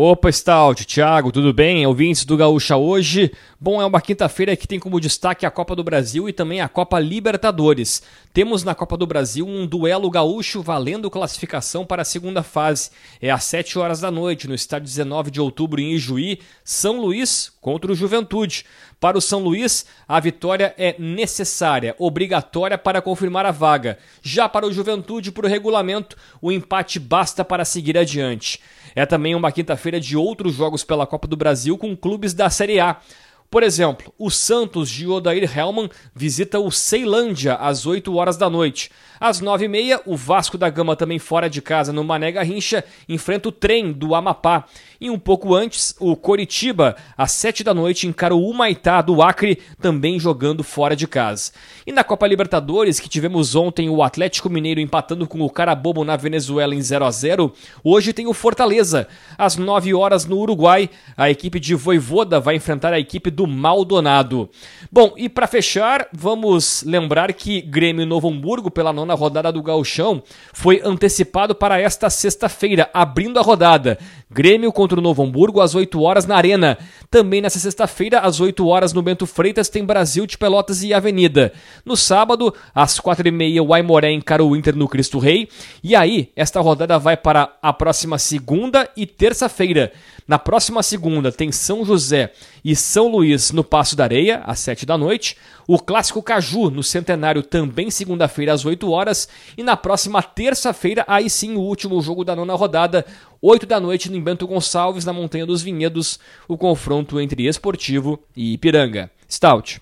Opa, Stout, Thiago, tudo bem? Ouvintes do Gaúcha hoje. Bom, é uma quinta-feira que tem como destaque a Copa do Brasil e também a Copa Libertadores. Temos na Copa do Brasil um duelo gaúcho valendo classificação para a segunda fase. É às 7 horas da noite, no estádio 19 de outubro em Ijuí, São Luís contra o Juventude. Para o São Luís, a vitória é necessária, obrigatória para confirmar a vaga. Já para o Juventude, por regulamento, o empate basta para seguir adiante. É também uma quinta-feira de outros jogos pela Copa do Brasil com clubes da Série A. Por exemplo, o Santos de Odair Hellman visita o Ceilândia às 8 horas da noite. Às 9h30, o Vasco da Gama, também fora de casa, no Mané Garrincha, enfrenta o trem do Amapá. E um pouco antes, o Coritiba, às 7 da noite, encara o Humaitá do Acre, também jogando fora de casa. E na Copa Libertadores, que tivemos ontem o Atlético Mineiro empatando com o Carabobo na Venezuela em 0 a 0 hoje tem o Fortaleza. Às 9 horas no Uruguai, a equipe de Voivoda vai enfrentar a equipe do Maldonado. Bom, e para fechar, vamos lembrar que Grêmio Novo Hamburgo, pela nona na rodada do Gauchão foi antecipado para esta sexta-feira, abrindo a rodada. Grêmio contra o Novo Hamburgo às 8 horas na Arena. Também nessa sexta-feira, às 8 horas no Bento Freitas, tem Brasil de Pelotas e Avenida. No sábado, às 4h30, o Aimoré encara o Inter no Cristo Rei. E aí, esta rodada vai para a próxima segunda e terça-feira. Na próxima segunda tem São José e São Luís no Passo da Areia, às 7 da noite. O Clássico Caju no Centenário também segunda-feira às 8 horas. E na próxima terça-feira, aí sim o último jogo da nona rodada, 8 da noite no Bento Gonçalves, na Montanha dos Vinhedos, o confronto entre Esportivo e Ipiranga. Stout.